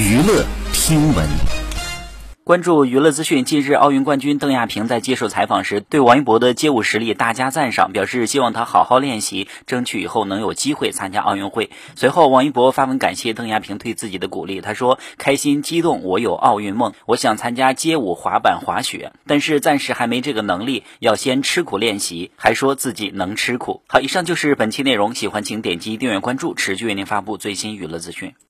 娱乐听闻。关注娱乐资讯近日奥运冠军邓亚萍在接受采访时对王一博的街舞实力大加赞赏表示希望他好好练习争取以后能有机会参加奥运会。随后王一博发文感谢邓亚萍对自己的鼓励他说开心激动我有奥运梦我想参加街舞滑板滑雪。但是暂时还没这个能力要先吃苦练习还说自己能吃苦。好以上就是本期内容喜欢请点击订阅关注持续为您发布最新娱乐资讯。